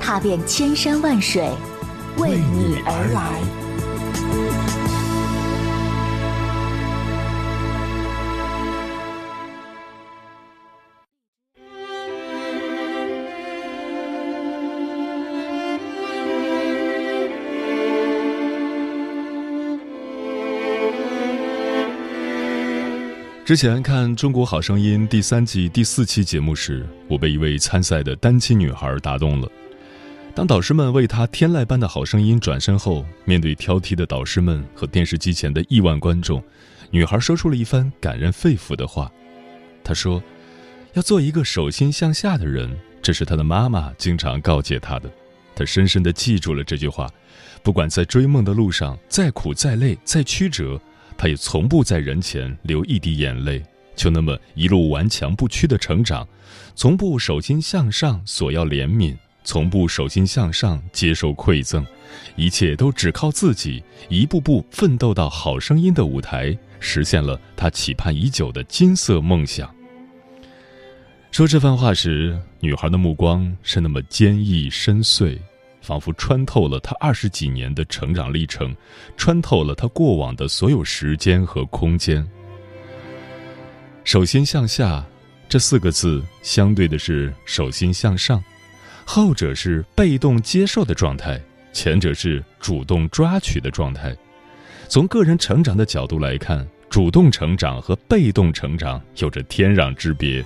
踏遍千山万水，为你而来。之前看《中国好声音》第三季第四期节目时，我被一位参赛的单亲女孩打动了。当导师们为她天籁般的好声音转身后，面对挑剔的导师们和电视机前的亿万观众，女孩说出了一番感人肺腑的话。她说：“要做一个手心向下的人，这是她的妈妈经常告诫她的。她深深地记住了这句话，不管在追梦的路上再苦再累再曲折。”她也从不在人前流一滴眼泪，就那么一路顽强不屈的成长，从不手心向上索要怜悯，从不手心向上接受馈赠，一切都只靠自己，一步步奋斗到好声音的舞台，实现了他期盼已久的金色梦想。说这番话时，女孩的目光是那么坚毅深邃。仿佛穿透了她二十几年的成长历程，穿透了她过往的所有时间和空间。手心向下这四个字，相对的是手心向上，后者是被动接受的状态，前者是主动抓取的状态。从个人成长的角度来看，主动成长和被动成长有着天壤之别。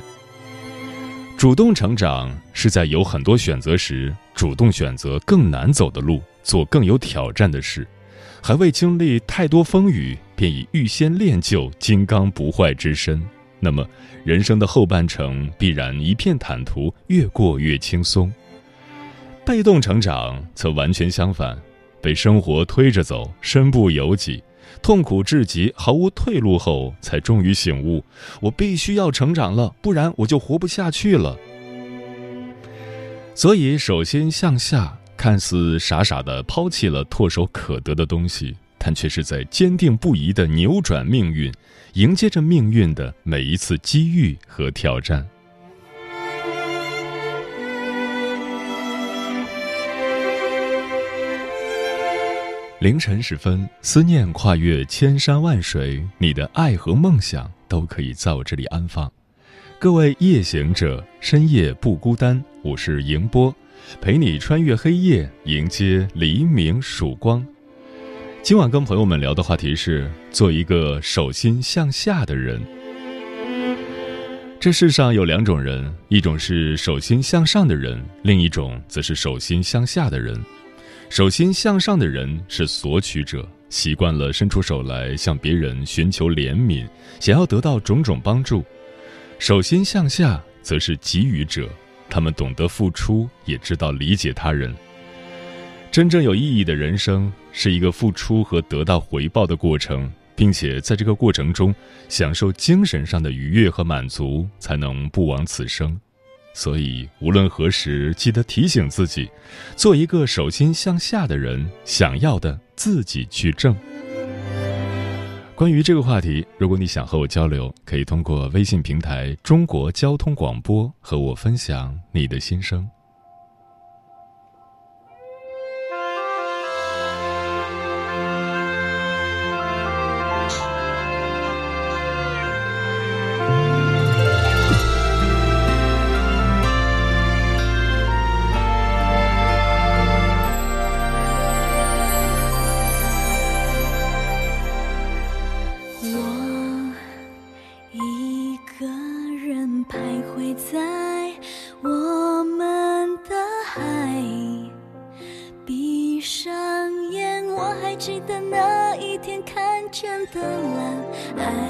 主动成长是在有很多选择时，主动选择更难走的路，做更有挑战的事，还未经历太多风雨，便已预先练就金刚不坏之身。那么，人生的后半程必然一片坦途，越过越轻松。被动成长则完全相反，被生活推着走，身不由己。痛苦至极，毫无退路后，才终于醒悟：我必须要成长了，不然我就活不下去了。所以，首先向下，看似傻傻的抛弃了唾手可得的东西，但却是在坚定不移的扭转命运，迎接着命运的每一次机遇和挑战。凌晨时分，思念跨越千山万水，你的爱和梦想都可以在我这里安放。各位夜行者，深夜不孤单，我是迎波，陪你穿越黑夜，迎接黎明曙光。今晚跟朋友们聊的话题是：做一个手心向下的人。这世上有两种人，一种是手心向上的人，另一种则是手心向下的人。手心向上的人是索取者，习惯了伸出手来向别人寻求怜悯，想要得到种种帮助；手心向下则是给予者，他们懂得付出，也知道理解他人。真正有意义的人生是一个付出和得到回报的过程，并且在这个过程中享受精神上的愉悦和满足，才能不枉此生。所以，无论何时，记得提醒自己，做一个手心向下的人。想要的自己去挣。关于这个话题，如果你想和我交流，可以通过微信平台“中国交通广播”和我分享你的心声。的那一天看见的蓝海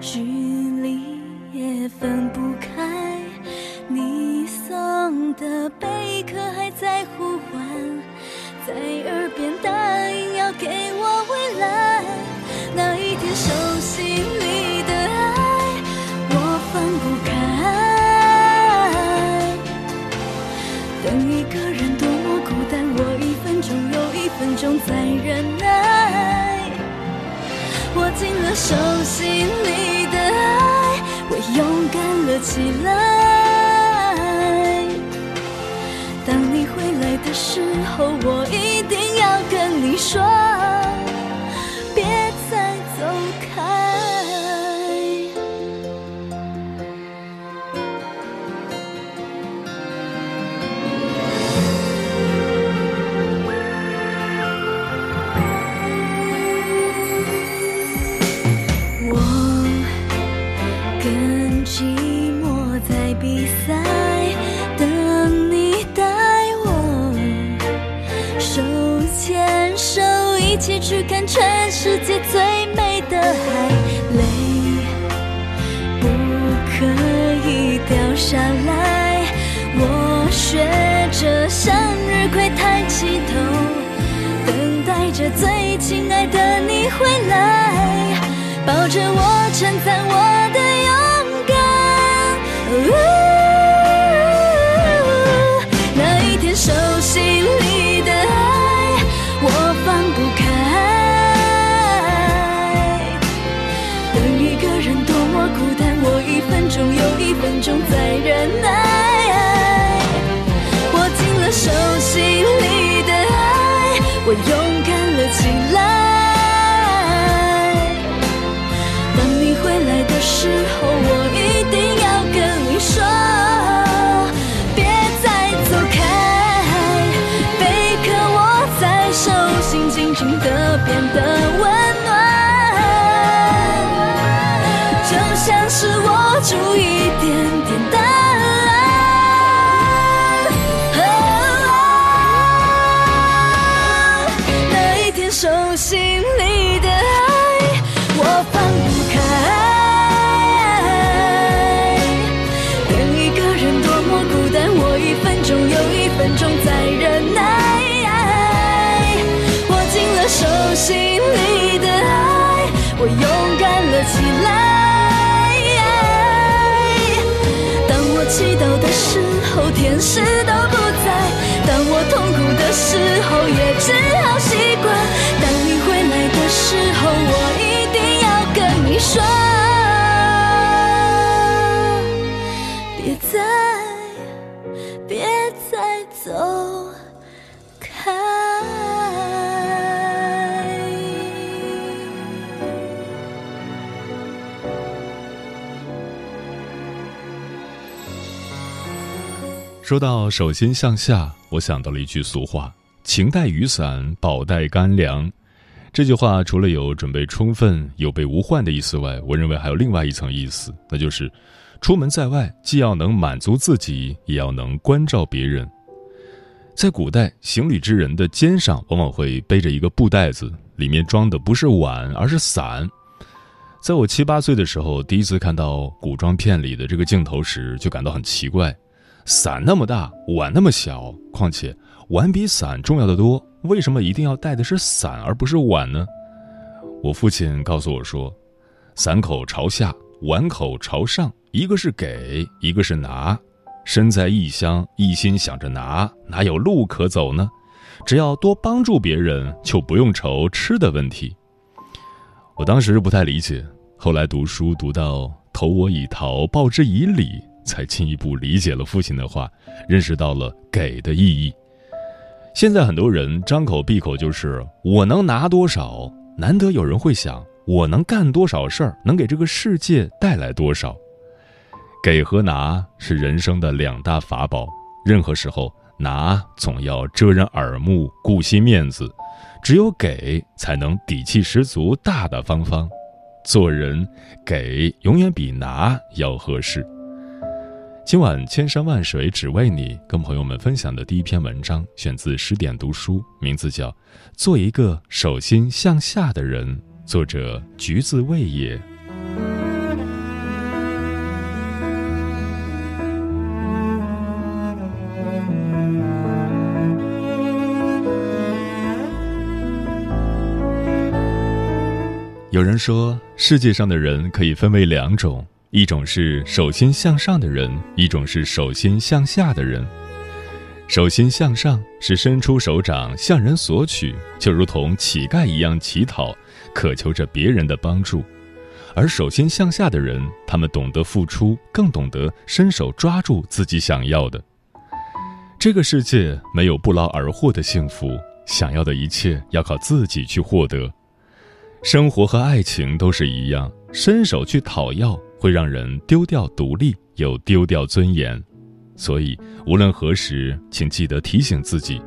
距离也分不开你送的贝壳还在呼唤在耳边答应要给我未来。了手心里的爱，我勇敢了起来。当你回来的时候，我一定要跟你说，学着向日葵抬起头。等待着最亲爱的你回来，抱着我，称赞我的出一点点答案。那一天手心里的爱，我放不开。等一个人多么孤单，我一分钟又一分钟在忍耐。握紧了手心里的爱，我勇祈祷的时候，天使都不在；当我痛苦的时候，也只说到手心向下，我想到了一句俗话：“情带雨伞，宝带干粮。”这句话除了有准备充分、有备无患的意思外，我认为还有另外一层意思，那就是出门在外，既要能满足自己，也要能关照别人。在古代，行旅之人的肩上往往会背着一个布袋子，里面装的不是碗，而是伞。在我七八岁的时候，第一次看到古装片里的这个镜头时，就感到很奇怪。伞那么大，碗那么小，况且碗比伞重要的多，为什么一定要带的是伞而不是碗呢？我父亲告诉我说，伞口朝下，碗口朝上，一个是给，一个是拿。身在异乡，一心想着拿，哪有路可走呢？只要多帮助别人，就不用愁吃的问题。我当时不太理解，后来读书读到“投我以桃，报之以李”。才进一步理解了父亲的话，认识到了给的意义。现在很多人张口闭口就是“我能拿多少”，难得有人会想“我能干多少事儿，能给这个世界带来多少”。给和拿是人生的两大法宝，任何时候拿总要遮人耳目、顾惜面子，只有给才能底气十足、大大方方。做人给永远比拿要合适。今晚千山万水只为你跟朋友们分享的第一篇文章选自十点读书名字叫做一个手心向下的人作者橘子味也。有人说世界上的人可以分为两种一种是手心向上的人，一种是手心向下的人。手心向上是伸出手掌向人索取，就如同乞丐一样乞讨，渴求着别人的帮助；而手心向下的人，他们懂得付出，更懂得伸手抓住自己想要的。这个世界没有不劳而获的幸福，想要的一切要靠自己去获得。生活和爱情都是一样，伸手去讨要会让人丢掉独立，又丢掉尊严。所以，无论何时，请记得提醒自己，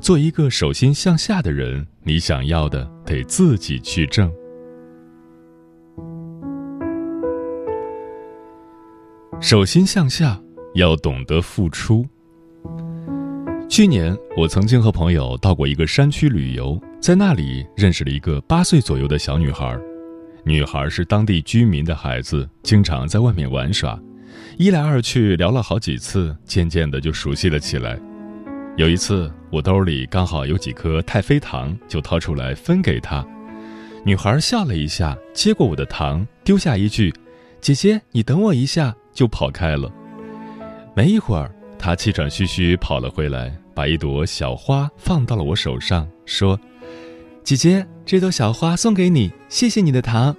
做一个手心向下的人。你想要的，得自己去挣。手心向下，要懂得付出。去年，我曾经和朋友到过一个山区旅游，在那里认识了一个八岁左右的小女孩。女孩是当地居民的孩子，经常在外面玩耍。一来二去聊了好几次，渐渐的就熟悉了起来。有一次，我兜里刚好有几颗太妃糖，就掏出来分给她。女孩笑了一下，接过我的糖，丢下一句：“姐姐，你等我一下。”就跑开了。没一会儿，她气喘吁吁跑了回来，把一朵小花放到了我手上，说：“姐姐，这朵小花送给你，谢谢你的糖。”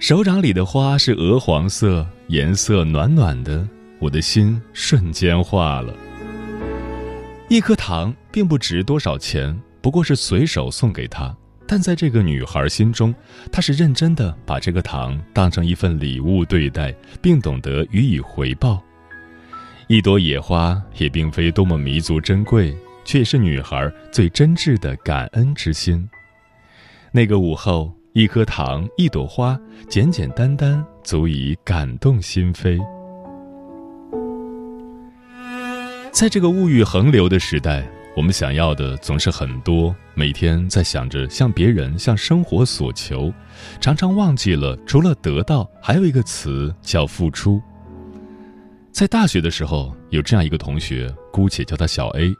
手掌里的花是鹅黄色。颜色暖暖的，我的心瞬间化了。一颗糖并不值多少钱，不过是随手送给她，但在这个女孩心中，她是认真的把这个糖当成一份礼物对待，并懂得予以回报。一朵野花也并非多么弥足珍贵，却是女孩最真挚的感恩之心。那个午后。一颗糖，一朵花，简简单单，足以感动心扉。在这个物欲横流的时代，我们想要的总是很多，每天在想着向别人、向生活索求，常常忘记了，除了得到，还有一个词叫付出。在大学的时候，有这样一个同学，姑且叫他小 A。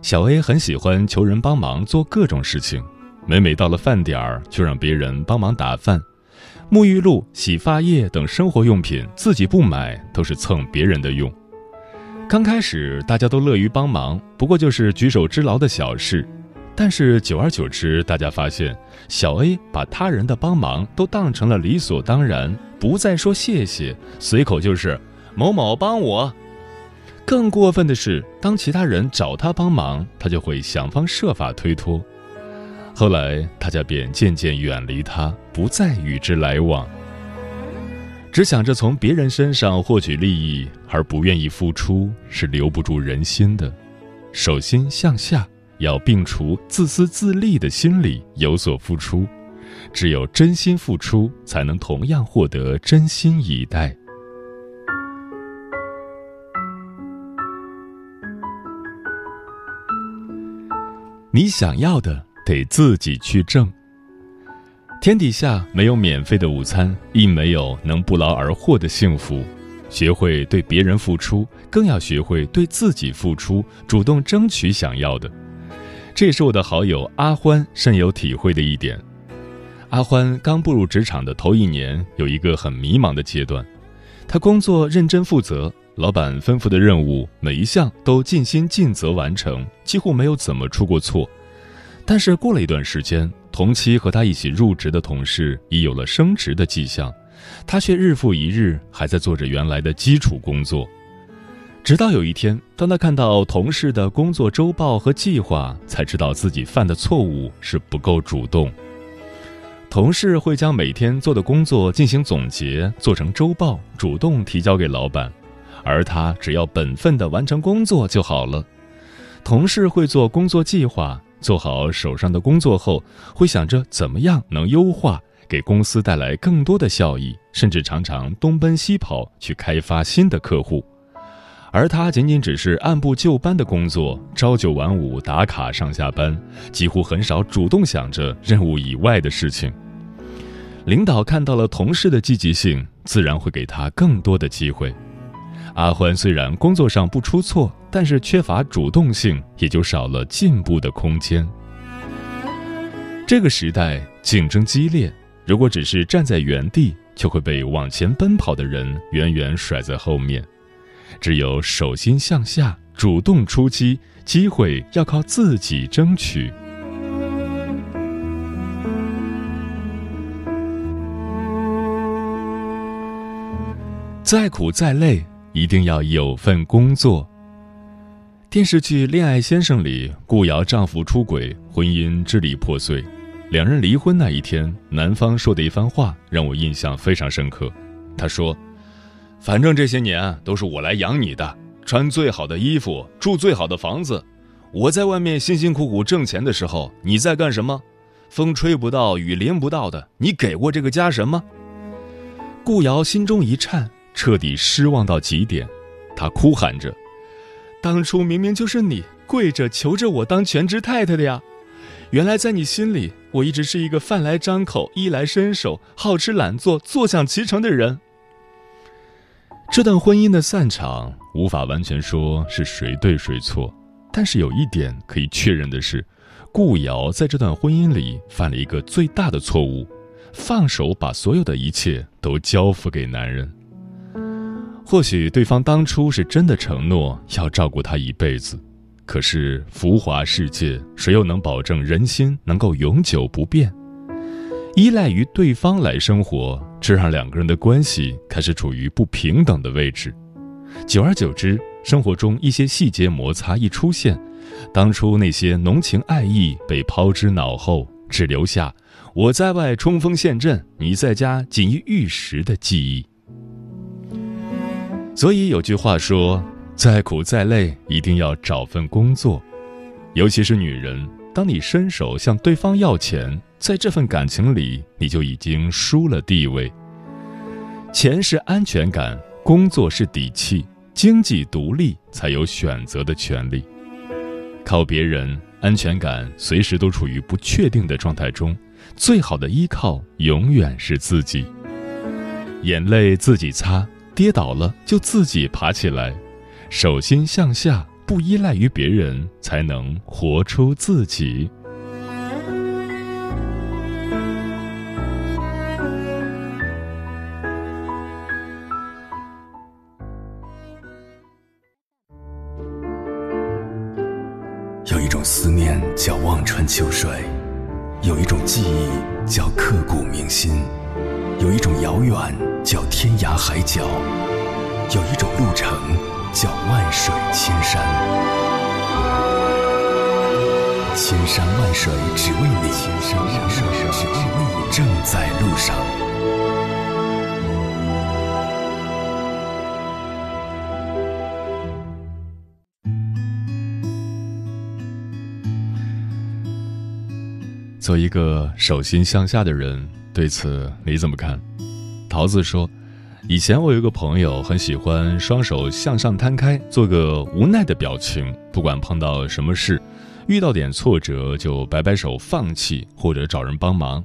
小 A 很喜欢求人帮忙做各种事情。每每到了饭点儿，就让别人帮忙打饭，沐浴露、洗发液等生活用品自己不买，都是蹭别人的用。刚开始大家都乐于帮忙，不过就是举手之劳的小事。但是久而久之，大家发现小 A 把他人的帮忙都当成了理所当然，不再说谢谢，随口就是某某帮我。更过分的是，当其他人找他帮忙，他就会想方设法推脱。后来，大家便渐渐远离他，不再与之来往，只想着从别人身上获取利益，而不愿意付出，是留不住人心的。手心向下，要摒除自私自利的心理，有所付出。只有真心付出，才能同样获得真心以待。你想要的。得自己去挣。天底下没有免费的午餐，亦没有能不劳而获的幸福。学会对别人付出，更要学会对自己付出，主动争取想要的。这也是我的好友阿欢深有体会的一点。阿欢刚步入职场的头一年，有一个很迷茫的阶段。他工作认真负责，老板吩咐的任务每一项都尽心尽责完成，几乎没有怎么出过错。但是过了一段时间，同期和他一起入职的同事已有了升职的迹象，他却日复一日还在做着原来的基础工作。直到有一天，当他看到同事的工作周报和计划，才知道自己犯的错误是不够主动。同事会将每天做的工作进行总结，做成周报，主动提交给老板，而他只要本分的完成工作就好了。同事会做工作计划。做好手上的工作后，会想着怎么样能优化，给公司带来更多的效益，甚至常常东奔西跑去开发新的客户。而他仅仅只是按部就班的工作，朝九晚五打卡上下班，几乎很少主动想着任务以外的事情。领导看到了同事的积极性，自然会给他更多的机会。阿欢虽然工作上不出错，但是缺乏主动性，也就少了进步的空间。这个时代竞争激烈。如果只是站在原地，就会被往前奔跑的人远远甩在后面。只有手心向下，主动出击，机会要靠自己争取。再苦再累，一定要有份工作。电视剧《恋爱先生》里，顾瑶丈夫出轨，婚姻支离破碎。两人离婚那一天，男方说的一番话让我印象非常深刻。他说：“反正这些年都是我来养你的，穿最好的衣服，住最好的房子。我在外面辛辛苦苦挣钱的时候，你在干什么？风吹不到，雨淋不到的，你给过这个家什么？”顾瑶心中一颤。彻底失望到极点，他哭喊着：“当初明明就是你跪着求着我当全职太太的呀！原来在你心里，我一直是一个饭来张口、衣来伸手、好吃懒做、坐享其成的人。”这段婚姻的散场，无法完全说是谁对谁错，但是有一点可以确认的是，顾瑶在这段婚姻里犯了一个最大的错误，放手把所有的一切都交付给男人。或许对方当初是真的承诺要照顾她一辈子，可是浮华世界，谁又能保证人心能够永久不变？依赖于对方来生活，这让两个人的关系开始处于不平等的位置。久而久之，生活中一些细节摩擦一出现，当初那些浓情爱意被抛之脑后，只留下我在外冲锋陷阵，你在家锦衣玉食的记忆。所以有句话说：“再苦再累，一定要找份工作。”尤其是女人，当你伸手向对方要钱，在这份感情里，你就已经输了地位。钱是安全感，工作是底气，经济独立才有选择的权利。靠别人，安全感随时都处于不确定的状态中，最好的依靠永远是自己。眼泪自己擦。跌倒了就自己爬起来，手心向下，不依赖于别人，才能活出自己。有一种思念叫望穿秋水，有一种记忆叫刻骨铭心。有一种遥远叫天涯海角，有一种路程叫万水千山。千山万水只为你，千山万水只为你，正在路上。做一个手心向下的人。对此你怎么看？桃子说：“以前我有个朋友很喜欢双手向上摊开，做个无奈的表情。不管碰到什么事，遇到点挫折就摆摆手放弃，或者找人帮忙。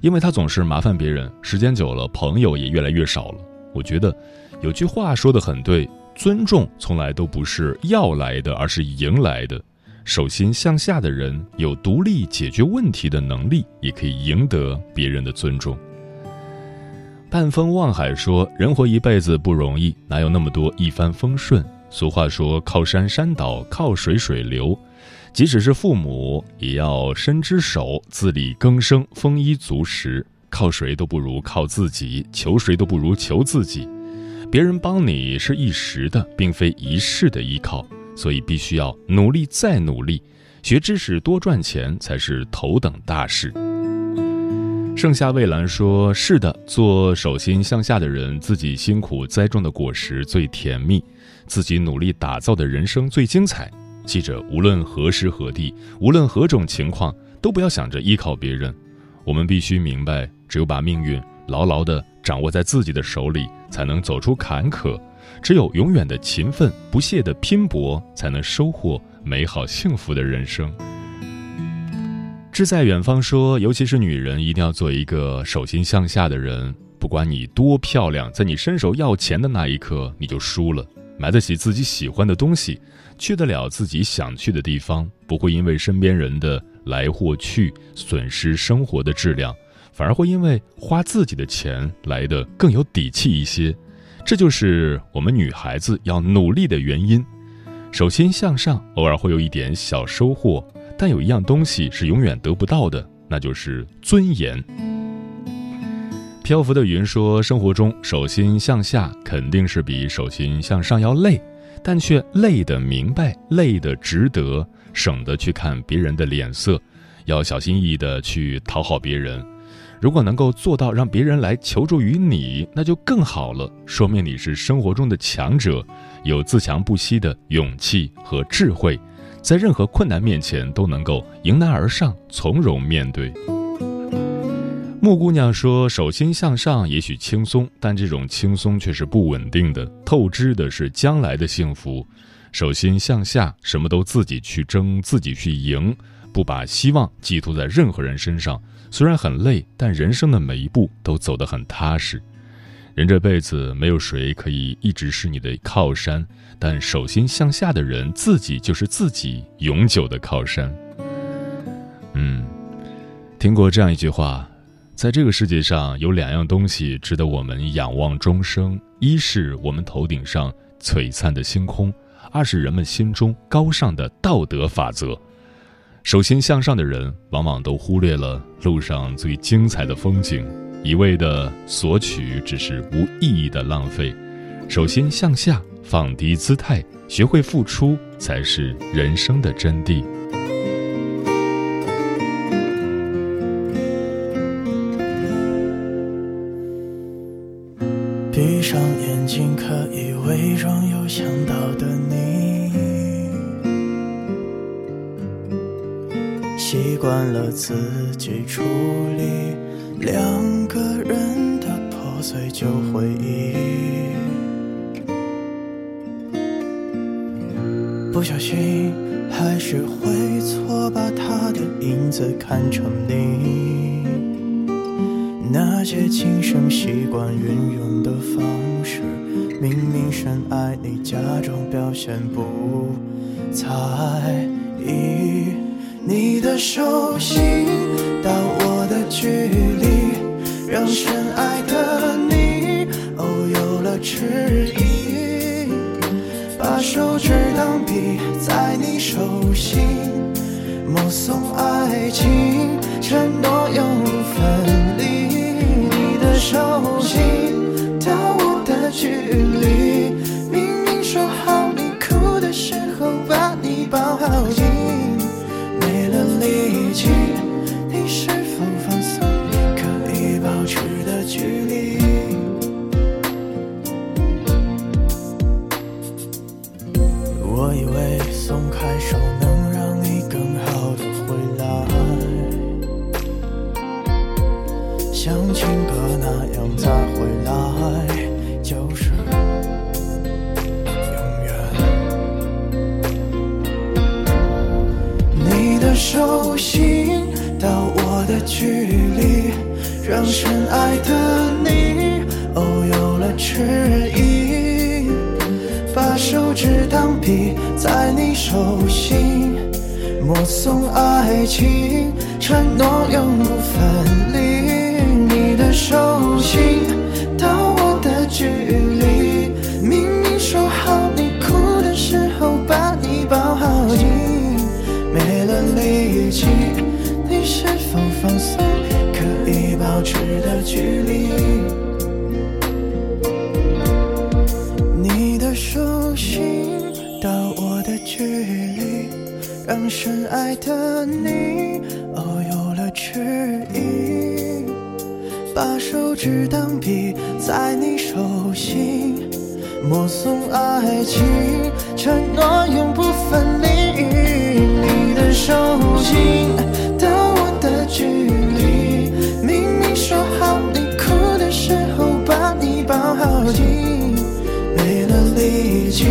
因为他总是麻烦别人，时间久了，朋友也越来越少了。我觉得有句话说的很对：尊重从来都不是要来的，而是迎来的。”手心向下的人有独立解决问题的能力，也可以赢得别人的尊重。半风望海说：“人活一辈子不容易，哪有那么多一帆风顺？俗话说：靠山山倒，靠水水流。即使是父母，也要伸只手，自力更生，丰衣足食。靠谁都不如靠自己，求谁都不如求自己。别人帮你是一时的，并非一世的依靠。”所以必须要努力再努力，学知识多赚钱才是头等大事。盛夏蔚蓝说：“是的，做手心向下的人，自己辛苦栽种的果实最甜蜜，自己努力打造的人生最精彩。记着，无论何时何地，无论何种情况，都不要想着依靠别人。我们必须明白，只有把命运牢牢地掌握在自己的手里，才能走出坎坷。”只有永远的勤奋、不懈的拼搏，才能收获美好幸福的人生。志在远方说：“尤其是女人，一定要做一个手心向下的人。不管你多漂亮，在你伸手要钱的那一刻，你就输了。买得起自己喜欢的东西，去得了自己想去的地方，不会因为身边人的来或去，损失生活的质量，反而会因为花自己的钱来的更有底气一些。这就是我们女孩子要努力的原因。手心向上，偶尔会有一点小收获，但有一样东西是永远得不到的，那就是尊严。漂浮的云说：“生活中手心向下肯定是比手心向上要累，但却累得明白，累得值得，省得去看别人的脸色，要小心翼翼地去讨好别人。如果能够做到让别人来求助于你，那就更好了，说明你是生活中的强者，有自强不息的勇气和智慧，在任何困难面前都能够迎难而上，从容面对。”木姑娘说：“手心向上也许轻松，但这种轻松却是不稳定的。透支的是将来的幸福。手心向下，什么都自己去争，自己去赢，不把希望寄托在任何人身上。虽然很累，但人生的每一步都走得很踏实。人这辈子没有谁可以一直是你的靠山，但手心向下的人，自己就是自己永久的靠山。”嗯，听过这样一句话。在这个世界上，有两样东西值得我们仰望终生：一是我们头顶上璀璨的星空；二是人们心中高尚的道德法则。手心向上的人，往往都忽略了路上最精彩的风景，一味的索取只是无意义的浪费。首先向下，放低姿态，学会付出，才是人生的真谛。己处理两个人的破碎旧回忆，不小心还是会错把他的影子看成你。那些轻声习惯运用的方式，明明深爱你，假装表现不在意。你的手心到我的距离，让深爱的你哦有了迟疑。把手指当笔，在你手心默诵爱情，承诺永不分离。你的手心到我的距离，明明说好你哭的时候把你抱好紧。力迟疑。把手指当笔，在你手心默诵爱情，承诺永不分离。你的手心到我的距离，明明说好你哭的时候把你抱好紧。没了力气，你是否放松？可以保持的距离。让深爱的你哦有了迟疑。把手指当笔，在你手心默诵爱情，承诺永不分离。你的手心到我的距离，明明说好你哭的时候把你抱好紧，没了力气，